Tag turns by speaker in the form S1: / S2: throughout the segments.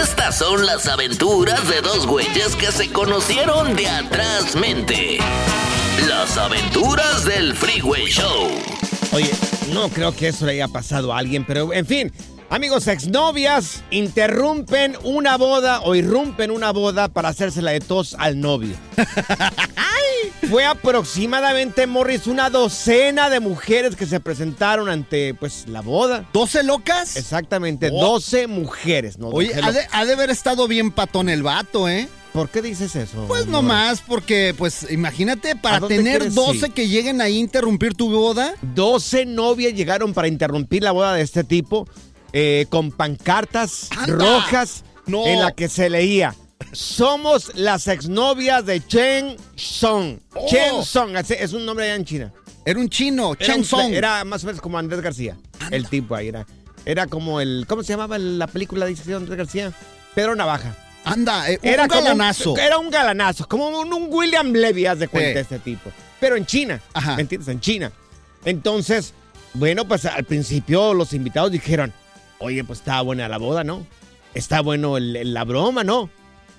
S1: Estas son las aventuras de dos güeyes que se conocieron de atrás mente. Las aventuras del Freeway Show.
S2: Oye, no creo que eso le haya pasado a alguien, pero en fin. Amigos exnovias interrumpen una boda o irrumpen una boda para hacérsela de tos al novio. Fue aproximadamente, Morris, una docena de mujeres que se presentaron ante, pues, la boda.
S3: ¿12 locas?
S2: Exactamente,
S3: Oh.
S2: 12 mujeres, ¿no?
S3: Oye,
S2: 12
S3: ha de,
S2: locas.
S3: ha de haber estado bien patón el vato, ¿eh?
S2: ¿Por qué dices eso?
S3: Pues nomás porque, pues, imagínate,
S2: ¿A
S3: para tener
S2: quieres
S3: 12
S2: ir?
S3: que lleguen ahí a interrumpir tu boda.
S2: 12 novias llegaron para interrumpir la boda de este tipo eh, con pancartas
S3: ¡Anda!
S2: rojas
S3: No.
S2: en la que se leía somos las exnovias de Chen Song.
S3: Oh.
S2: Chen Song, es un nombre allá en China.
S3: Era un chino,
S2: Era, un-
S3: Song.
S2: era más o menos como Andrés García, el tipo ahí era. Era como el, ¿cómo se llamaba la película de Andrés García? Pedro Navaja.
S3: Anda, eh, un
S2: Era como
S3: galanazo.
S2: era un galanazo, como un, un William Levy, haz de cuenta,
S3: Sí.
S2: este tipo. Pero en China,
S3: Ajá.
S2: ¿me entiendes? En China. Entonces, bueno, pues al principio los invitados dijeron, oye, pues está buena la boda, ¿no? Está bueno el- el- la broma, ¿no?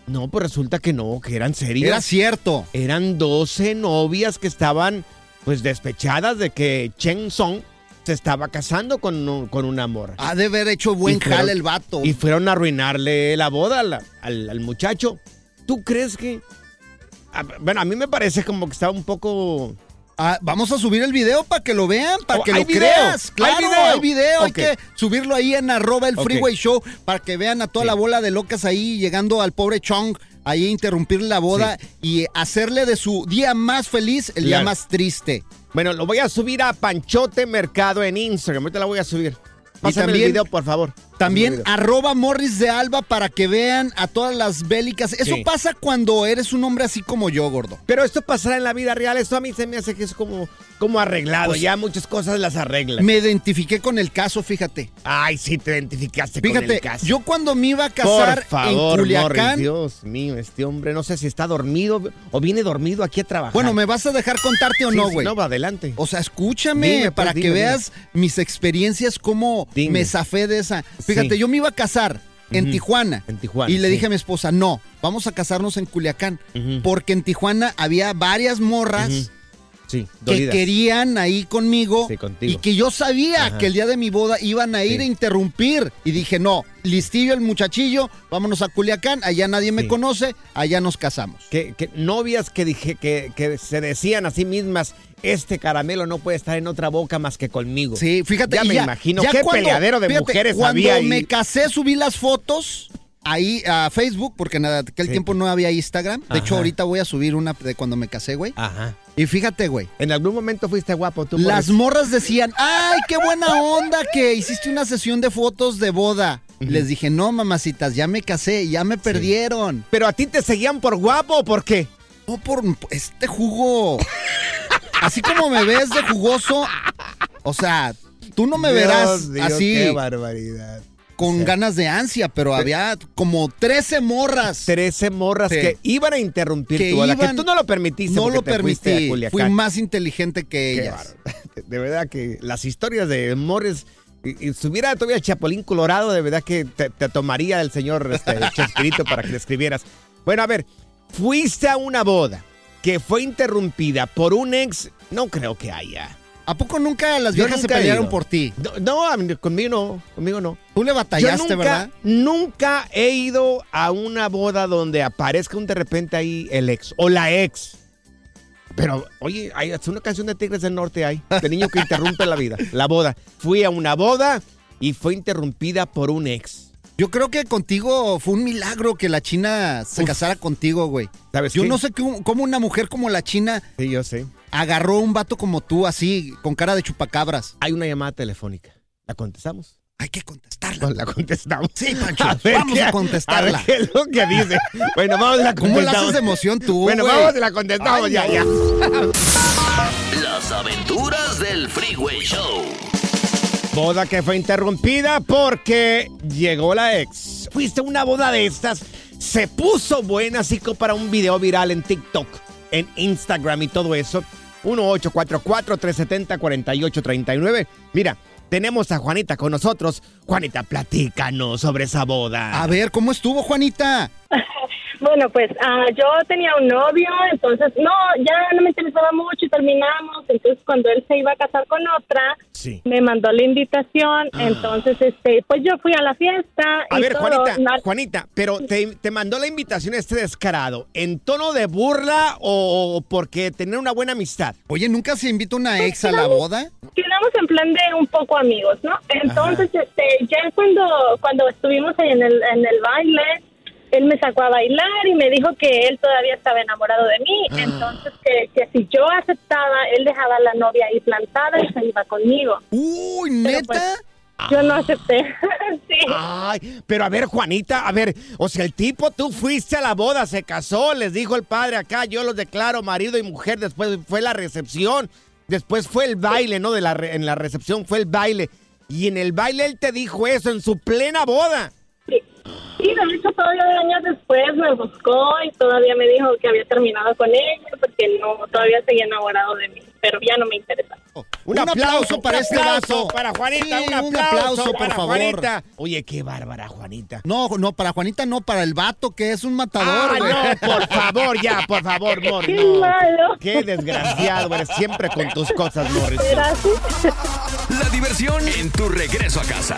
S2: No, pues resulta que no, que eran serios.
S3: Era cierto.
S2: Eran 12 novias que estaban, pues, despechadas de que Chen Song se estaba casando con, un- con un amor.
S3: Ha de haber hecho buen
S2: fueron-
S3: jale el vato.
S2: Y fueron a arruinarle la boda al, al- al muchacho. ¿Tú crees que.? a- bueno, a mí me parece como que estaba un poco.
S3: Ah, vamos a subir el video para que lo vean, para
S2: Oh,
S3: que lo creas.
S2: hay
S3: Claro,
S2: video.
S3: hay video. Hay que subirlo ahí en arroba el freeway show para que vean a toda
S2: Sí.
S3: la bola de locas ahí llegando al pobre Chong ahí a interrumpir la boda y hacerle de su día más feliz el día más triste.
S2: Bueno, lo voy a subir a Panchote Mercado en Instagram. Ahorita la voy a subir. Pásame
S3: también-
S2: el video, por favor.
S3: También arroba Morris de Alba para que vean a todas las bélicas. Eso
S2: Sí.
S3: pasa cuando eres un hombre así como yo, gordo.
S2: Pero esto pasará en la vida real. Esto a mí se me hace que es como, como arreglado.
S3: Pues-
S2: ya muchas cosas las arreglan.
S3: Me identifiqué con el caso, fíjate.
S2: Ay, sí, te identificaste con
S3: Fíjate,
S2: el caso.
S3: yo cuando me iba a casar
S2: Por favor,
S3: en Culiacán.
S2: Morris, Dios mío, este hombre, no sé si está dormido o viene dormido aquí a trabajar.
S3: Bueno, ¿me vas a dejar contarte o
S2: Sí,
S3: no,
S2: sí,
S3: güey?
S2: No, va adelante.
S3: O sea, escúchame
S2: Dime, pues,
S3: para que
S2: dime,
S3: veas mis experiencias, cómo
S2: Dime.
S3: me zafé de esa. Fíjate,
S2: Sí.
S3: yo me iba a casar en. Tijuana.
S2: En Tijuana,
S3: Y le
S2: sí.
S3: dije a mi esposa, no, vamos a casarnos en Culiacán. Porque en Tijuana había varias morras.
S2: Sí,
S3: que querían ahí conmigo
S2: Sí,
S3: y que yo sabía
S2: Ajá.
S3: que el día de mi boda iban a ir
S2: Sí.
S3: a interrumpir y dije, no, listillo el muchachillo, vámonos a Culiacán, allá nadie me conoce, allá nos casamos.
S2: Que, que novias que, dije, que, que se decían a sí mismas, este caramelo no puede estar en otra boca más que conmigo.
S3: Sí, fíjate.
S2: Ya me imagino qué
S3: cuando-
S2: peleadero de
S3: fíjate,
S2: mujeres
S3: Cuando
S2: había ahí.
S3: me casé, subí las fotos ahí a Facebook, porque en aquel
S2: Sí.
S3: tiempo no había Instagram. De hecho, ahorita voy a subir una de cuando me casé, güey.
S2: Ajá.
S3: Y fíjate, güey.
S2: En algún momento fuiste guapo tú.
S3: Las morras decían, ay, qué buena onda que hiciste una sesión de fotos de boda. Les dije, no, mamacitas, ya me casé, ya me perdieron.
S2: ¿Pero a ti te seguían por guapo o por qué?
S3: No por este jugo. Así como me ves de jugoso, o sea, tú no me verás
S2: Dios
S3: así
S2: Qué barbaridad.
S3: Con ganas de ansia, pero había como 13 morras.
S2: 13 morras
S3: Sí.
S2: que iban a interrumpir
S3: Que
S2: tu que
S3: iban-
S2: tú no lo permitiste
S3: no lo
S2: te
S3: permití. Fui más inteligente que ellas.
S2: De verdad que las historias de Morris, y, y si hubiera todavía Chapulín Colorado, de verdad que te, te tomaría el señor este, Chespirito para que le escribieras. Bueno, a ver, fuiste a una boda que fue interrumpida por un ex, no creo que haya.
S3: ¿A poco nunca las
S2: Yo
S3: viejas se
S2: nunca
S3: pelearon por ti?
S2: No, conmigo no, conmigo no.
S3: Tú le
S2: Yo
S3: batallaste,
S2: nunca,
S3: ¿verdad?
S2: nunca he ido a una boda donde aparezca un de repente ahí el ex o la ex. Pero, oye, hay hasta una canción de Tigres del Norte hay, de niño que interrumpe la vida, la boda. Fui a una boda y fue interrumpida por un ex.
S3: Yo creo que contigo fue un milagro que la China se
S2: Uf.
S3: casara contigo, güey.
S2: ¿Sabes
S3: Yo
S2: qué?
S3: no sé cómo, cómo una mujer como la China
S2: Sí, yo sé.
S3: Agarró un vato como tú así, con cara de chupacabras.
S2: Hay una llamada telefónica. ¿La contestamos?
S3: Hay que contestarla.
S2: No, la contestamos.
S3: Sí, Pancho,
S2: A ver
S3: vamos
S2: qué-
S3: a contestarla.
S2: A ver qué es lo que dice. Bueno, vamos a la
S3: ¿Cómo la
S2: contestamos.
S3: haces de emoción tú,
S2: Bueno, vamos a la contestamos
S3: Ay,
S2: ya, ya.
S1: Las aventuras del Freeway Show.
S2: Boda que fue interrumpida porque llegó la ex. Fuiste a una boda de estas. Se puso buena, así como para un video viral en TikTok, en Instagram y todo eso. 1844-370-4839. Mira, tenemos a Juanita con nosotros. Juanita, platícanos sobre esa boda.
S3: A ver, ¿cómo estuvo, Juanita?
S4: Bueno, pues ah, yo tenía un novio, entonces no, ya no me interesaba mucho y terminamos. Entonces, cuando él se iba a casar con otra,
S2: Sí.
S4: me mandó la invitación. Entonces, este, pues yo fui a la fiesta.
S2: A
S4: y
S2: ver,
S4: todo.
S2: Juanita, Juanita, pero te, te mandó la invitación este descarado, ¿en tono de burla o porque tener una buena amistad?
S3: Oye, ¿nunca se invita una ex a la boda?
S4: quedamos en plan de un poco amigos, ¿no? Entonces, este, ya cuando, cuando estuvimos ahí en el, en el baile, él me sacó a bailar y me dijo que él todavía estaba enamorado de mí, entonces que, que si yo aceptaba, él dejaba a la novia ahí plantada y se iba conmigo.
S3: Uy, ¿neta?
S4: pues, Yo no acepté. sí.
S2: Ay, pero a ver, Juanita, a ver, o sea, el tipo, tú fuiste a la boda, se casó, les dijo el padre acá, yo los declaro marido y mujer, después fue la recepción, después fue el baile, ¿no? De la re- en la recepción fue el baile, y en el baile él te dijo eso, en su plena boda.
S4: Sí. De hecho todavía años después me buscó y todavía me dijo que había terminado con ella porque no todavía seguía enamorado de mí, pero ya no me interesa.
S2: Un, aplauso, para
S3: un
S2: este
S3: aplauso.
S2: vato, para Juanita,
S3: Sí,
S2: un aplauso,
S3: un aplauso, por
S2: para
S3: favor.
S2: Juanita. Oye, qué bárbara, Juanita.
S3: No, no, para Juanita no, para el vato que es un matador,
S2: Ah, no, por favor, ya, por favor, Morris.
S4: Qué
S2: no.
S4: malo.
S2: Qué desgraciado, eres siempre con tus cosas, Morris.
S5: La diversión en tu regreso a casa.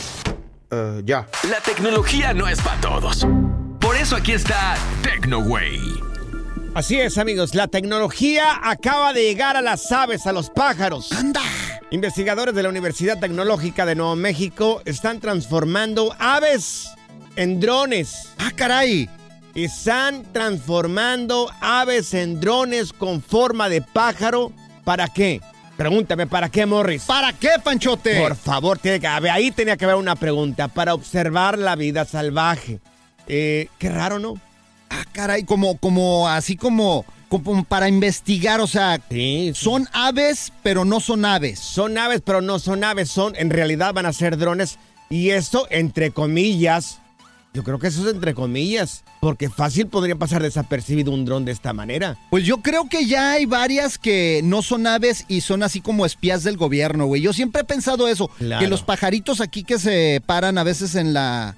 S2: Ya.
S5: La tecnología no es para todos. Por eso aquí está TecnoWay.
S2: Así es, amigos. La tecnología acaba de llegar a las aves, a los pájaros.
S3: ¡Anda!
S2: Investigadores de la Universidad Tecnológica de Nuevo México están transformando aves en drones.
S3: ¡Ah, caray!
S2: Están transformando aves en drones con forma de pájaro. ¿Para qué? Pregúntame, ¿para qué, Morris?
S3: ¿Para qué, Panchote?
S2: Por favor, tiene que haber- ahí tenía que haber una pregunta. Para observar la vida salvaje. Eh, qué raro, ¿no?
S3: Ah, caray, como, como, así como, como para investigar, o sea,
S2: Sí,
S3: son aves, pero no son aves.
S2: Son aves, pero no son aves, son, en realidad van a ser drones. Y esto, entre comillas, yo creo que eso es entre comillas, porque fácil podría pasar desapercibido un dron de esta manera.
S3: Pues yo creo que ya hay varias que no son aves y son así como espías del gobierno, güey. Yo siempre he pensado eso,
S2: Claro.
S3: que los pajaritos aquí que se paran a veces en la...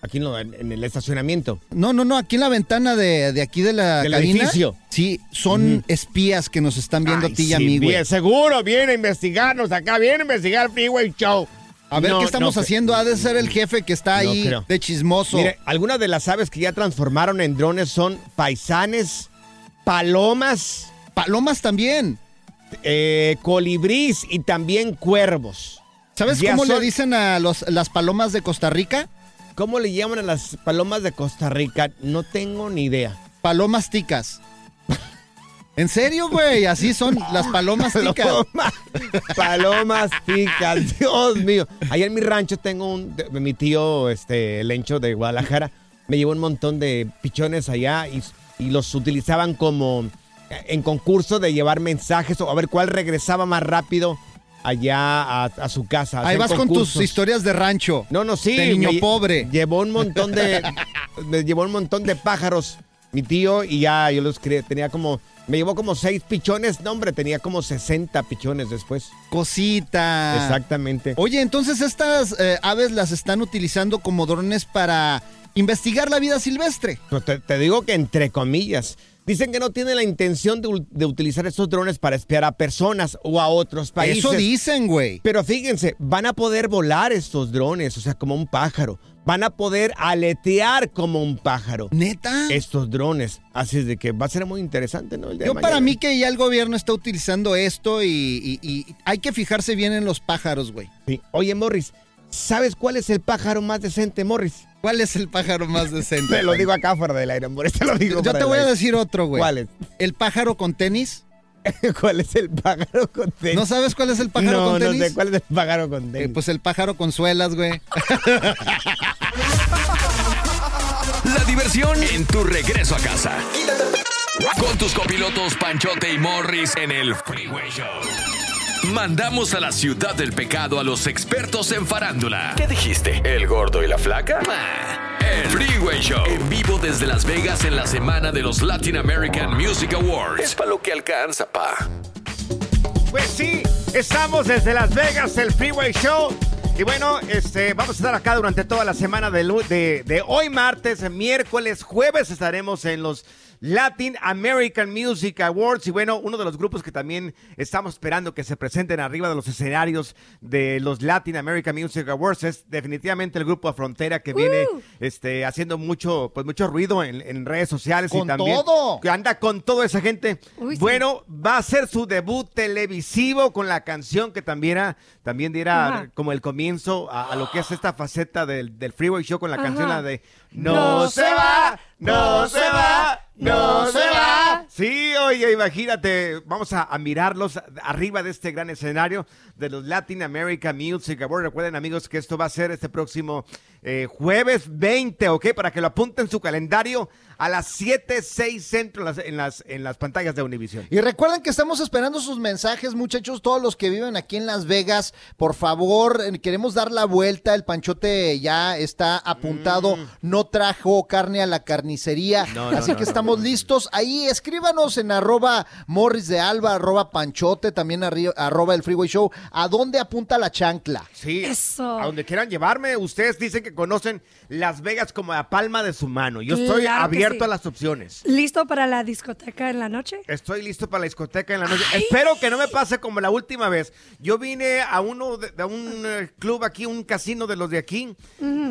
S2: Aquí en, el estacionamiento.
S3: No, no, no, aquí en la ventana de, de aquí de la
S2: Del
S3: cabina.
S2: edificio.
S3: Sí, son espías que nos están viendo
S2: Ay,
S3: a ti y a
S2: sí,
S3: mí, güey.
S2: bien, seguro, viene a investigarnos acá, viene a investigar Freeway Show.
S3: A ver
S2: No,
S3: qué estamos
S2: no
S3: haciendo. Ha de ser el jefe que está ahí
S2: creo.
S3: de chismoso.
S2: Mire, algunas de las aves que ya transformaron en drones son paisanes, palomas,
S3: Palomas también.
S2: eh, colibrís y también cuervos.
S3: ¿Sabes
S2: Ya
S3: cómo le dicen a los, las palomas de Costa Rica?
S2: ¿Cómo le llaman a las palomas de Costa Rica? No tengo ni idea.
S3: Palomas ticas. ¿En serio, güey? Así son las palomas ticas.
S2: Palomas, palomas ticas, Dios mío. Allá en mi rancho tengo un, de- mi tío, este, Lencho de Guadalajara, me llevó un montón de pichones allá y, y los utilizaban como eh, en concurso de llevar mensajes o a ver cuál regresaba más rápido allá a, a su casa.
S3: Ahí vas con tus historias de rancho.
S2: No, no, sí.
S3: De niño
S2: me-
S3: pobre.
S2: Llevó un montón de. me llevó un montón de pájaros, mi tío, y ya yo los crié. Tenía como. Me llevó como seis pichones. No, hombre, tenía como 60 pichones después.
S3: Cosita.
S2: Exactamente.
S3: Oye, entonces estas eh, aves las están utilizando como drones para investigar la vida silvestre.
S2: Te, te digo que entre comillas. Dicen que no tienen la intención de, de utilizar estos drones para espiar a personas o a otros países.
S3: Eso dicen, güey.
S2: Pero fíjense, van a poder volar estos drones, o sea, como un pájaro. Van a poder aletear como un pájaro.
S3: ¿Neta?
S2: estos drones. Así es de que va a ser muy interesante, ¿no? El
S3: Yo para mí que ya el gobierno está utilizando esto y, y- y hay que fijarse bien en los pájaros, güey.
S2: Sí. Oye, Morris, ¿sabes cuál es el pájaro más decente, Morris?
S3: ¿Cuál es el pájaro más decente?
S2: Te lo digo acá fuera del aire, Morris, te lo digo
S3: Yo te voy a decir otro, güey.
S2: ¿Cuál es?
S3: ¿El pájaro con tenis?
S2: ¿Cuál es el pájaro con tenis?
S3: ¿No sabes cuál es el pájaro
S2: no,
S3: con tenis?
S2: No sé cuál es el pájaro con tenis.
S3: Eh, pues el pájaro con suelas, güey.
S5: La diversión en tu regreso a casa. Con tus copilotos Panchote y Morris en el Freeway Show. Mandamos a la ciudad del pecado a los expertos en farándula. ¿Qué dijiste? ¿El gordo y la flaca? El Freeway Show. En vivo desde Las Vegas en la semana de los Latin American Music Awards. Es para lo que alcanza, pa.
S2: Pues sí, estamos desde Las Vegas, el Freeway Show. Y bueno, este, vamos a estar acá durante toda la semana de, lu- de, de hoy martes, miércoles, jueves estaremos en los Latin American Music Awards. Y bueno, uno de los grupos que también estamos esperando que se presenten arriba de los escenarios de los Latin American Music Awards es definitivamente el grupo Frontera que viene este, haciendo mucho, pues, mucho ruido en, en redes sociales y
S3: Con
S2: también
S3: todo.
S2: que anda con toda esa gente.
S6: Uy, sí.
S2: bueno, va a ser su debut televisivo con la canción que también, era- también diera
S6: Ajá.
S2: como el comienzo a, a lo que es esta faceta del, del Freeway Show con la
S6: Ajá.
S2: canción la de No, se va, no se va, no se va. Sí, oye, imagínate, vamos a, a mirarlos arriba de este gran escenario de los Latin American Music Awards. Recuerden, amigos, que esto va a ser este próximo eh, jueves 20, ¿ok? Para que lo apunten en su calendario a las 7, 6 centro en las, en las, en las pantallas de Univision.
S3: Y recuerden que estamos esperando sus mensajes, muchachos, todos los que viven aquí en Las Vegas, por favor, eh, queremos dar la vuelta, el panchote ya está apuntado, no trajo carne a la carnicería,
S2: Mm. No, no,
S3: así
S2: no,
S3: que estamos listos. Ahí escríbanos en arroba morris de alba, arroba panchote, también arri- arroba el freeway show, ¿a dónde apunta la chancla?
S2: Sí,
S6: Eso.
S2: a donde quieran llevarme. Ustedes dicen que conocen Las Vegas como la palma de su mano. Yo estoy
S6: Claro que
S2: abierto
S6: sí.
S2: a las opciones.
S6: ¿Listo para la discoteca en la noche?
S2: Estoy listo para la discoteca en la noche. Espero que no me pase como la última vez. Yo vine a uno de, de un eh, club aquí, un casino de los de aquí,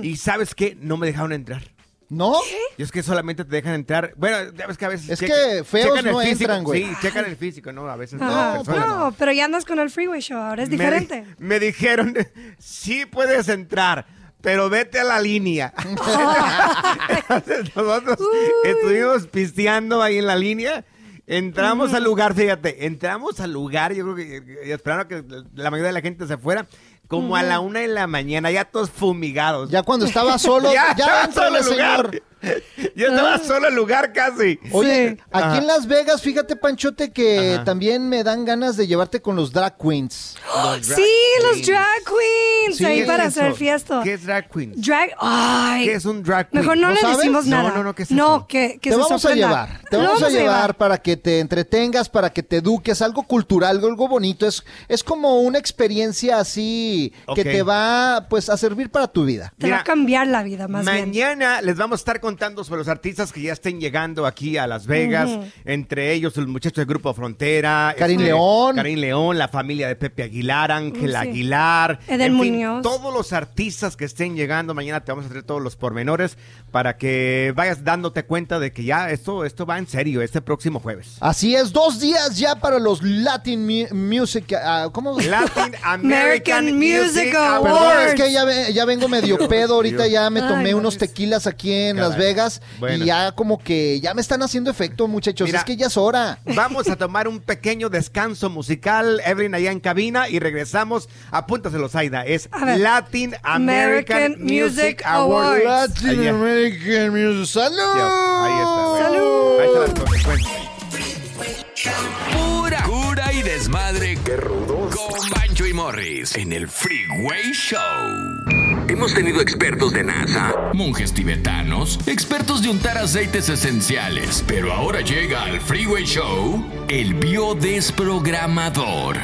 S2: y sabes qué, no me dejaron entrar.
S3: ¿No?
S2: Y es que solamente te dejan entrar. Bueno, ya ves que a veces.
S3: Es que feos no
S2: físico.
S3: entran, güey.
S2: Sí, checan el físico, ¿no? A veces no.
S6: No, pero ya andas con el Freeway Show, ahora es diferente.
S2: Me, dijeron, sí puedes entrar, pero vete a la línea. Entonces, nosotros estuvimos pisteando ahí en la línea. Entramos al lugar, fíjate, entramos al lugar, yo creo que y esperando que la mayoría de la gente se fuera, como a la una de la mañana, ya todos fumigados.
S3: Ya cuando estaba solo, ya,
S2: estaba
S3: entrale,
S2: solo el lugar.
S3: señor.
S2: Ya estaba solo el lugar casi.
S3: Oye,
S6: Sí.
S3: aquí
S2: Ajá.
S3: en Las Vegas, fíjate, Panchote, que
S2: Ajá.
S3: también me dan ganas de llevarte con los drag queens.
S2: Los drag
S6: Sí, los drag queens,
S3: Sí,
S6: ahí
S2: ¿Qué es
S6: para hacer fiesta.
S2: ¿Qué es drag queen?
S6: Drag, ay.
S2: ¿Qué es un drag queen?
S6: Mejor no,
S3: ¿No
S6: le
S3: sabes?
S6: decimos
S2: No,
S6: nada.
S2: no, no, ¿qué es
S6: No, que, que
S3: te
S6: se
S3: vamos a llevar, te vamos a llevar para que te entretengas, para que te eduques, algo cultural, algo bonito. Es, es como una experiencia así que te va pues a servir para tu vida.
S6: Te va a cambiar la vida, más bien.
S2: Mañana les vamos a estar contando sobre los artistas que ya estén llegando aquí a Las Vegas, entre ellos el muchacho del grupo Frontera, este,
S3: Karim León.
S2: Karim León, la familia de Pepe Aguilar, Ángel
S6: sí.
S2: Aguilar,
S6: Eden
S2: en fin,
S6: Muñoz.
S2: todos los artistas que estén llegando mañana te vamos a traer todos los pormenores para que vayas dándote cuenta de que ya esto esto va en serio este próximo jueves.
S3: Así es, dos días ya para los Latin Mu- Music. ah, ¿Cómo?
S2: Latin American,
S6: American
S2: Music
S6: Music
S2: Awards.
S3: Perdón,
S6: Awards.
S3: es que ya, ya vengo medio pedo, ahorita ya me
S6: Ay,
S3: tomé unos tequilas aquí en
S2: Caray.
S3: Las Vegas
S2: Bueno.
S3: y ya como que ya me están haciendo efecto, muchachos,
S2: Mira.
S3: es que ya es hora.
S2: Vamos a tomar un pequeño descanso musical, Evelyn allá en cabina y regresamos. Apúntaselo, Zaida. Es
S6: A ver.
S2: Latin American,
S6: American
S2: Music
S6: Music
S2: Awards.
S6: Awards.
S3: Latin American Music. ¡Salud!
S2: Ahí está.
S6: ¡Salud!
S2: Ahí están las consecuencias.
S5: Pura cura y desmadre. Qué rudos. Con Morris en el Freeway Show. Hemos tenido expertos de NASA, monjes tibetanos, expertos de untar aceites esenciales. Pero ahora llega al Freeway Show el biodesprogramador.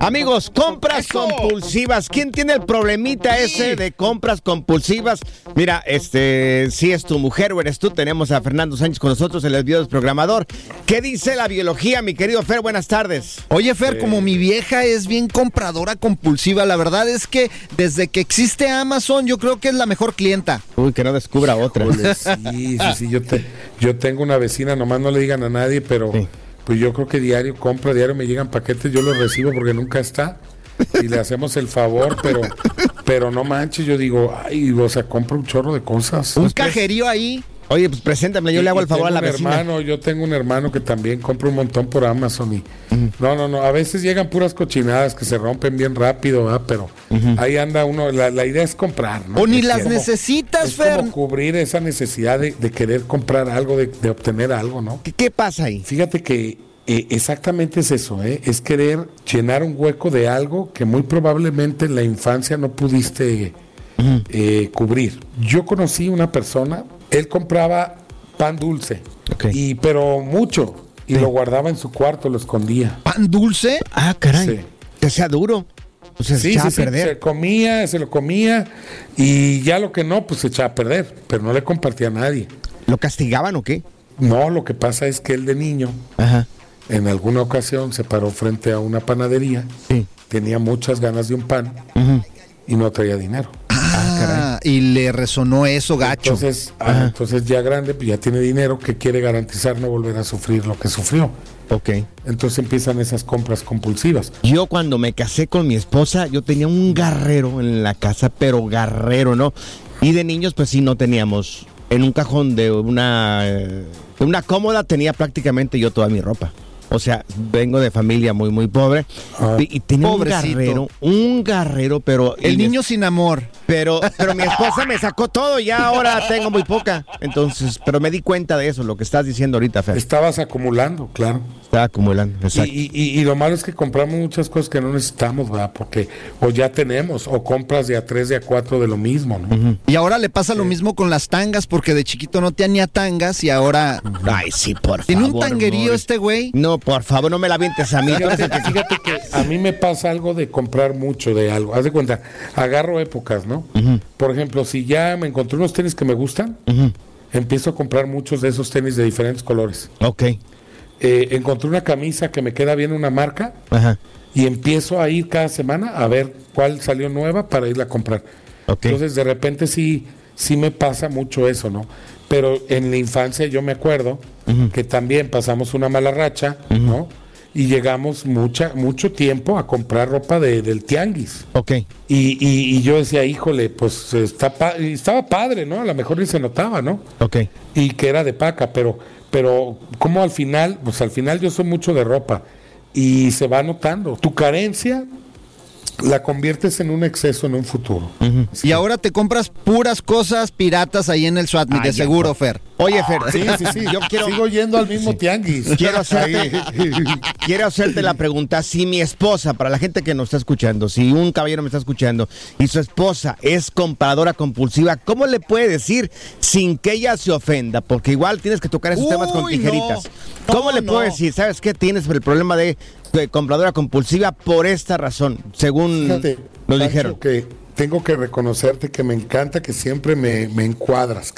S2: Amigos, compras compulsivas. ¿Quién tiene el problemita ese de compras compulsivas? Mira, este, si es tu mujer o eres tú, tenemos a Fernando Sánchez con nosotros, el biodesprogramador. ¿Qué dice la biología, mi querido Fer? Buenas tardes.
S3: Oye, Fer, como mi vieja es bien compradora compulsiva, la verdad es que desde que existe Amazon, yo creo que es la mejor clienta.
S2: Uy, que no descubra otra.
S7: Híjole, sí, sí, sí, yo, te- yo tengo una vecina, nomás no le digan a nadie, pero
S2: Sí.
S7: pues yo creo que diario compra, diario me llegan paquetes, yo los recibo porque nunca está y le hacemos el favor, pero pero no manches, yo digo, ay, o sea, compro un chorro de cosas.
S3: Un cajerío ahí.
S2: Oye, pues preséntame, yo
S7: Y-
S2: le hago el favor a la
S7: un
S2: vecina.
S7: hermano, yo tengo un hermano que también compra un montón por Amazon y no, no, no, a veces llegan puras cochinadas que se rompen bien rápido, ¿verdad? pero ahí anda uno, la, la idea es comprar, ¿no?
S3: O ni
S7: Es
S3: las
S7: como-
S3: necesitas,
S7: es
S3: Fer.
S7: como cubrir esa necesidad de, de querer comprar algo, de, de obtener algo, ¿no?
S2: ¿Qué, qué pasa ahí?
S7: Fíjate que eh, exactamente es eso, ¿eh? es querer llenar un hueco de algo que muy probablemente en la infancia no pudiste eh, cubrir. Yo conocí una persona, él compraba pan dulce,
S2: Ok.
S7: y pero mucho, y lo guardaba en su cuarto, lo escondía.
S3: ¿Pan dulce?
S2: Ah, caray.
S7: Sí.
S2: Que sea duro. O sea, se echaba a perder.
S7: se comía, se lo comía, y ya lo que no, pues se echaba a perder, pero no le compartía a nadie.
S2: ¿Lo castigaban o qué?
S7: no, lo que pasa es que él de niño,
S2: Ajá.
S7: en alguna ocasión se paró frente a una panadería,
S2: Sí.
S7: tenía muchas ganas de un pan y no traía dinero.
S3: Ah, y le resonó eso gacho.
S7: Entonces, ah, entonces ya grande, pues ya tiene dinero que quiere garantizar no volver a sufrir lo que sufrió.
S2: Ok.
S7: Entonces empiezan esas compras compulsivas.
S2: Yo cuando me casé con mi esposa, yo tenía un garrero en la casa, pero garrero, ¿no? Y de niños, pues sí, no teníamos. En un cajón de una, eh, de una cómoda tenía prácticamente yo toda mi ropa. O sea, vengo de familia muy, muy pobre.
S7: Ah.
S2: Y, tenía
S3: Pobrecito.
S2: un garrero, un garrero, pero...
S3: El niño sin amor.
S2: Pero, pero mi esposa me sacó todo y ahora tengo muy poca. Entonces, pero me di cuenta de eso, lo que estás diciendo ahorita, Fer.
S7: Estabas acumulando, claro.
S2: Está acumulando,
S7: Y,
S2: exacto.
S7: y- y- y lo malo es que compramos muchas cosas que no necesitamos, ¿verdad? Porque o ya tenemos, o compras de a tres, de a cuatro de lo mismo, ¿no?
S3: Y ahora le pasa lo mismo con las tangas, porque de chiquito no tenía tangas y ahora.
S2: Ay, sí, por favor.
S3: Tiene un tanguerío este güey.
S2: No, por favor, no me la vientes a mí.
S7: Fíjate,
S2: que-
S7: fíjate que a mí me pasa algo de comprar mucho de algo. Haz de cuenta, agarro épocas, ¿no? Por ejemplo, si ya me encontré unos tenis que me gustan, empiezo a comprar muchos de esos tenis de diferentes colores.
S2: Ok.
S7: Eh, encontré una camisa que me queda bien una marca
S2: Ajá.
S7: y empiezo a ir cada semana a ver cuál salió nueva para irla a comprar.
S2: Ok.
S7: Entonces, de repente sí, sí me pasa mucho eso, ¿no? Pero en la infancia yo me acuerdo que también pasamos una mala racha, ¿no? Y llegamos mucha, mucho tiempo a comprar ropa de, del tianguis.
S2: Ok.
S7: Y, y- y yo decía, híjole, pues está pa- estaba padre, ¿no? A lo mejor ni se notaba, ¿no?
S2: Ok.
S7: y que era de paca, pero, pero como al final, pues al final yo soy mucho de ropa y se va notando. Tu carencia la conviertes en un exceso en un futuro.
S3: Y ahora te compras puras cosas piratas ahí en el SWATMI, de
S2: Ay, ya,
S3: seguro, Fer.
S2: Oye, Fer,
S7: Sí, sí, sí.
S2: yo quiero,
S7: Sigo yendo al mismo tianguis.
S2: quiero hacerte, quiero hacerte la pregunta. Si mi esposa, para la gente que nos está escuchando, si un caballero me está escuchando y su esposa es compradora compulsiva, ¿cómo le puede decir sin que ella se ofenda? Porque igual tienes que tocar esos temas con tijeritas.
S3: no.
S2: ¿Cómo
S3: No,
S2: le puedo
S3: no.
S2: decir? ¿Sabes qué? Tienes el problema de, de compradora compulsiva por esta razón, según
S7: Fíjate,
S2: nos
S7: Pancho,
S2: dijeron.
S7: que tengo que reconocerte que me encanta que siempre me, me encuadras.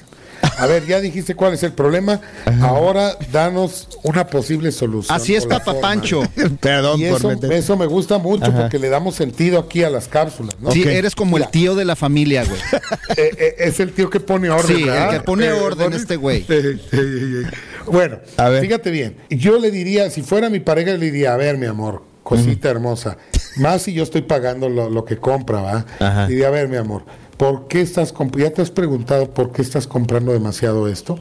S7: A ver, ya dijiste cuál es el problema. Ahora danos una posible solución.
S3: Así es,
S7: forma.
S3: Pancho.
S2: Perdón
S7: Y
S2: por
S7: eso,
S2: meter-
S7: eso me gusta mucho
S2: Ajá.
S7: porque le damos sentido aquí a las cápsulas. ¿no?
S3: Sí, eres como el tío de la familia, güey.
S7: Eh, eh, es el tío que pone orden.
S3: Sí, el
S7: ¿verdad?
S3: que pone
S7: Eh,
S3: orden,
S7: pone-
S3: este güey.
S7: Bueno,
S2: A ver.
S7: fíjate bien. Yo le diría, si fuera mi pareja, le diría, a ver, mi amor, cosita hermosa. Más si yo estoy pagando lo, lo que compra, ¿va?
S2: Ajá.
S7: A ver, mi amor, ¿por qué estás ¿Ya te has preguntado por qué estás comprando demasiado esto?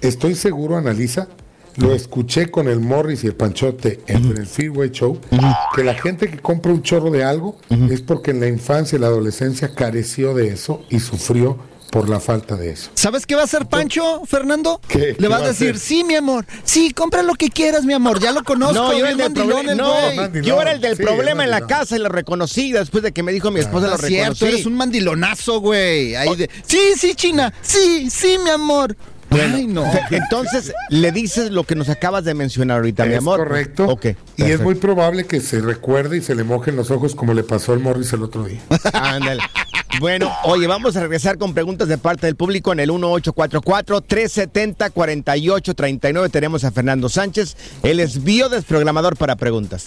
S7: Estoy seguro, analiza. Lo escuché con el Morris y el Panchote en el Freeway Show, que la gente que compra un chorro de algo es porque en la infancia y la adolescencia careció de eso y sufrió por la falta de eso.
S3: ¿Sabes qué va a hacer Pancho, Fernando?
S7: ¿Qué? ¿Qué
S3: Le vas
S7: va
S3: a decir,
S7: hacer?
S3: sí, mi amor, sí, compra lo que quieras, mi amor, ya lo conozco.
S2: No, yo el del
S3: el
S2: No,
S7: mandilón.
S2: yo era el del
S7: Sí,
S2: problema
S7: es
S2: en la casa y lo reconocí después de que me dijo mi esposa
S3: No
S2: lo
S3: es cierto,
S2: reconocí.
S3: eres un mandilonazo, güey. Ahí de, sí, sí, China, sí, sí, mi amor.
S2: Bueno,
S3: Ay, no.
S2: Entonces, le dices lo que nos acabas de mencionar ahorita, mi
S7: es
S2: amor.
S7: correcto.
S2: Ok.
S7: y es muy probable que se recuerde y se le mojen los ojos como le pasó al Morris el otro día.
S2: Ándale. Bueno, oye, vamos a regresar con preguntas de parte del público en el 1844-370-4839. Tenemos a Fernando Sánchez. Él es biodesprogramador para preguntas.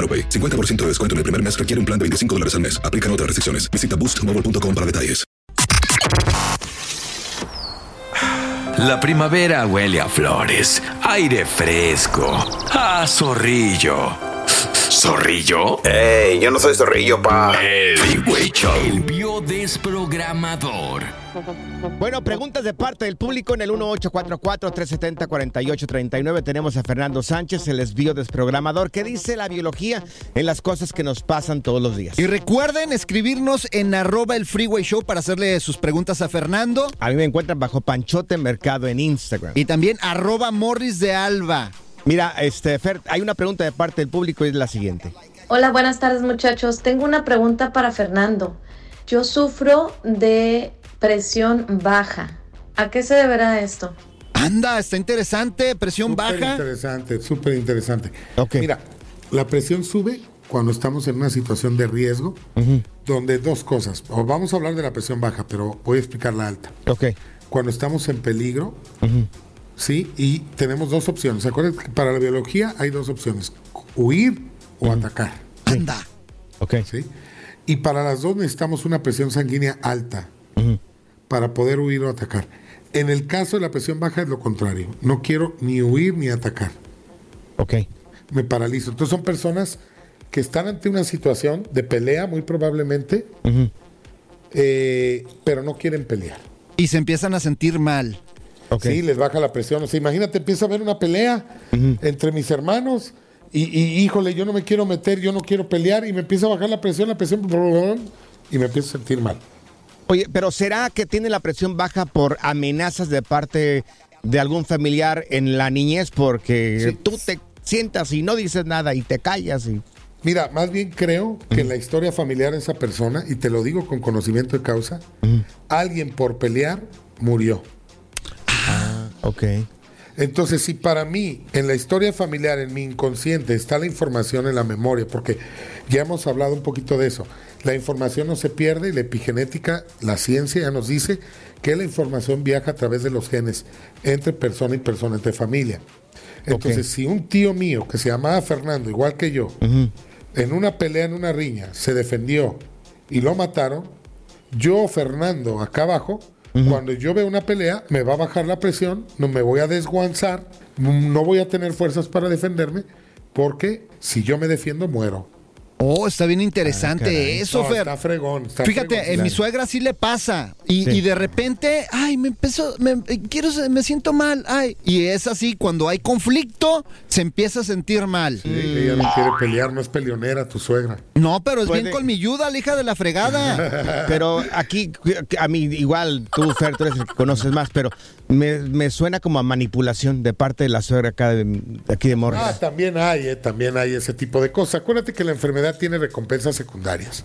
S8: AroPay. 50% de descuento en el primer mes requiere un plan de 25 dólares al mes. Aplican otras restricciones. Visita boostmobile.com para detalles.
S5: La primavera huele a flores, aire fresco, a zorrillo. ¿Zorrillo?
S9: ¡Ey! Yo no soy zorrillo, pa.
S5: El Freeway Show. El biodesprogramador.
S2: Bueno, preguntas de parte del público en el 1844-370-4839. Tenemos a Fernando Sánchez, el desvío desprogramador. ¿Qué dice la biología en las cosas que nos pasan todos los días?
S3: Y recuerden escribirnos en arroba el Freeway Show para hacerle sus preguntas a Fernando.
S2: A mí me encuentran bajo Panchote Mercado en Instagram.
S3: Y también arroba Morris de Alba.
S2: Mira, este, Fer, hay una pregunta de parte del público y es la siguiente.
S10: Hola, buenas tardes muchachos. Tengo una pregunta para Fernando. Yo sufro de presión baja. ¿A qué se deberá esto?
S3: Anda, está interesante, presión
S7: Súper
S3: baja.
S7: interesante, súper interesante. Mira, la presión sube cuando estamos en una situación de riesgo, donde dos cosas. O vamos a hablar de la presión baja, pero voy a explicar la alta.
S2: Ok.
S7: Cuando estamos en peligro, ¿sí? Y tenemos dos opciones. Acuérdense que para la biología hay dos opciones: huir o atacar.
S3: Anda.
S2: Ok.
S7: ¿Sí? Y para las dos necesitamos una presión sanguínea alta para poder huir o atacar. En el caso de la presión baja es lo contrario. No quiero ni huir ni atacar.
S2: Ok.
S7: Me paralizo. Entonces son personas que están ante una situación de pelea, muy probablemente, eh, pero no quieren pelear.
S3: Y se empiezan a sentir mal.
S7: Sí, les baja la presión. O sea, imagínate, empieza a haber una pelea entre mis hermanos y, y, híjole, yo no me quiero meter, yo no quiero pelear y me empieza a bajar la presión, la presión, y me empiezo a sentir mal.
S2: Oye, pero ¿será que tiene la presión baja por amenazas de parte de algún familiar en la niñez? Porque tú te sientas y no dices nada y te callas y...
S7: Mira, más bien creo que en la historia familiar de esa persona, y te lo digo con conocimiento de causa, alguien por pelear murió.
S2: Ok.
S7: Entonces, si para mí, en la historia familiar, en mi inconsciente, está la información en la memoria, porque ya hemos hablado un poquito de eso, la información no se pierde y la epigenética, la ciencia ya nos dice que la información viaja a través de los genes entre persona y persona, entre familia. Entonces, si un tío mío que se llamaba Fernando, igual que yo, en una pelea, en una riña, se defendió y lo mataron, yo, Fernando, acá abajo, cuando yo veo una pelea, me va a bajar la presión, no me voy a desguanzar, no voy a tener fuerzas para defenderme, porque si yo me defiendo, muero.
S3: Oh, está bien interesante
S7: caray.
S3: eso,
S7: No,
S3: Fer.
S7: está fregón, está
S3: Fíjate,
S7: fregón.
S3: en mi suegra sí le pasa. Y,
S7: Sí.
S3: y de repente, ay, me empezó, me, eh, quiero, me siento mal, ay. Y es así, cuando hay conflicto, se empieza a sentir mal.
S7: Sí, ella no quiere pelear, no es peleonera tu suegra.
S3: No, pero es
S2: Puede-
S3: bien colmilluda, la hija de la fregada.
S2: Pero aquí, a mí, igual tú, Fer, tú eres el que conoces más, pero me, me suena como a manipulación de parte de la suegra acá de, de aquí de Morris.
S7: Ah, también hay, eh, también hay ese tipo de cosas. Acuérdate que la enfermedad tiene recompensas secundarias.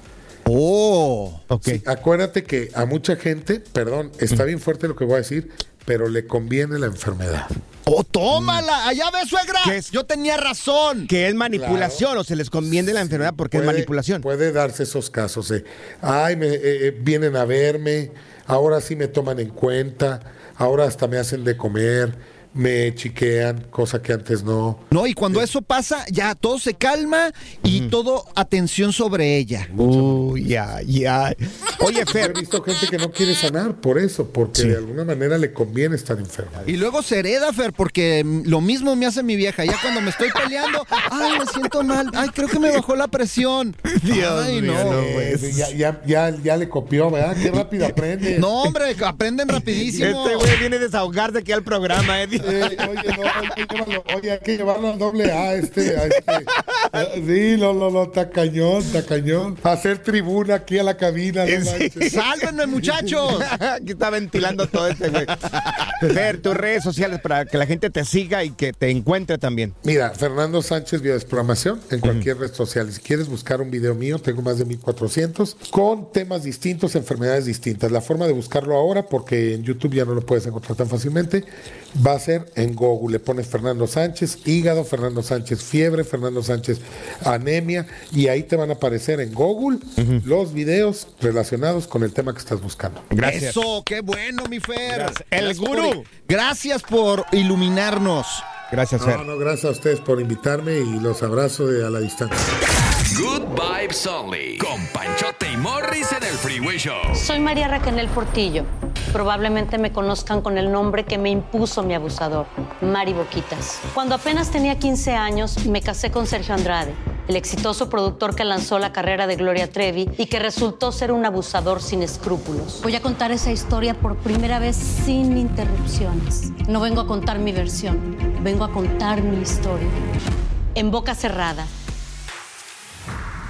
S3: Oh,
S2: ok.
S7: Acuérdate que a mucha gente, perdón, está bien fuerte lo que voy a decir, pero le conviene la enfermedad.
S3: oh, tómala, allá ves, suegra.
S2: ¿Qué es?
S3: Yo tenía razón.
S2: Que es manipulación o se les conviene la enfermedad porque es manipulación.
S7: Puede darse esos casos de, ay, me, eh, eh, vienen a verme, ahora sí me toman en cuenta, ahora hasta me hacen de comer, me chiquean, cosa que antes no.
S3: No, y cuando eso pasa, ya todo se calma y todo atención sobre ella.
S2: Uy, ya, ya. Oye,
S7: Yo
S2: Fer,
S7: he visto gente que no quiere sanar por eso, porque
S2: Sí.
S7: de alguna manera le conviene estar enferma.
S3: Y luego se hereda, Fer, porque lo mismo me hace mi vieja. Ya cuando me estoy peleando, ay, me siento mal. Ay, creo que me bajó la presión.
S2: Dios
S3: ay,
S2: mío,
S3: no.
S2: no, pues.
S7: ya, ya, ya, ya le copió, ¿verdad? Qué rápido aprende.
S3: No, hombre, aprenden rapidísimo.
S2: Este güey viene a desahogarse aquí al programa, eh.
S7: Oye, no, hay que llevarlo, oye, hay que llevarlo al doble A, este, a este. Sí, no, no, no, está cañón, está cañón. Hacer tribuna aquí a la cabina. no.
S3: ¡Sálvenme, muchachos!
S2: Aquí está ventilando todo este güey. Fer, tus redes sociales para que la gente te siga y que te encuentre también.
S7: Mira, Fernando Sánchez Biodesprogramación en cualquier red social. Si quieres buscar un video mío, tengo más de 1400 con temas distintos, enfermedades distintas. La forma de buscarlo ahora, porque en YouTube ya no lo puedes encontrar tan fácilmente, va a ser en Google. Le pones Fernando Sánchez hígado, Fernando Sánchez fiebre, Fernando Sánchez anemia y ahí te van a aparecer en Google los videos relacionados con el tema que estás buscando.
S3: Eso, qué bueno, mi Fer.
S2: Gracias. El
S3: Gracias
S2: gurú.
S3: por- gracias por iluminarnos.
S2: Gracias, Fer.
S7: No, no, gracias a ustedes por invitarme y los abrazo de a la distancia.
S5: Good Vibes Only. Con Panchote y Morris en el Freeway Show.
S11: Soy María Raquel Portillo. Probablemente me conozcan con el nombre que me impuso mi abusador, Mari Boquitas. Cuando apenas tenía 15 años, me casé con Sergio Andrade, el exitoso productor que lanzó la carrera de Gloria Trevi y que resultó ser un abusador sin escrúpulos. Voy a contar esa historia por primera vez sin interrupciones. No vengo a contar mi versión, vengo a contar mi historia. En boca cerrada.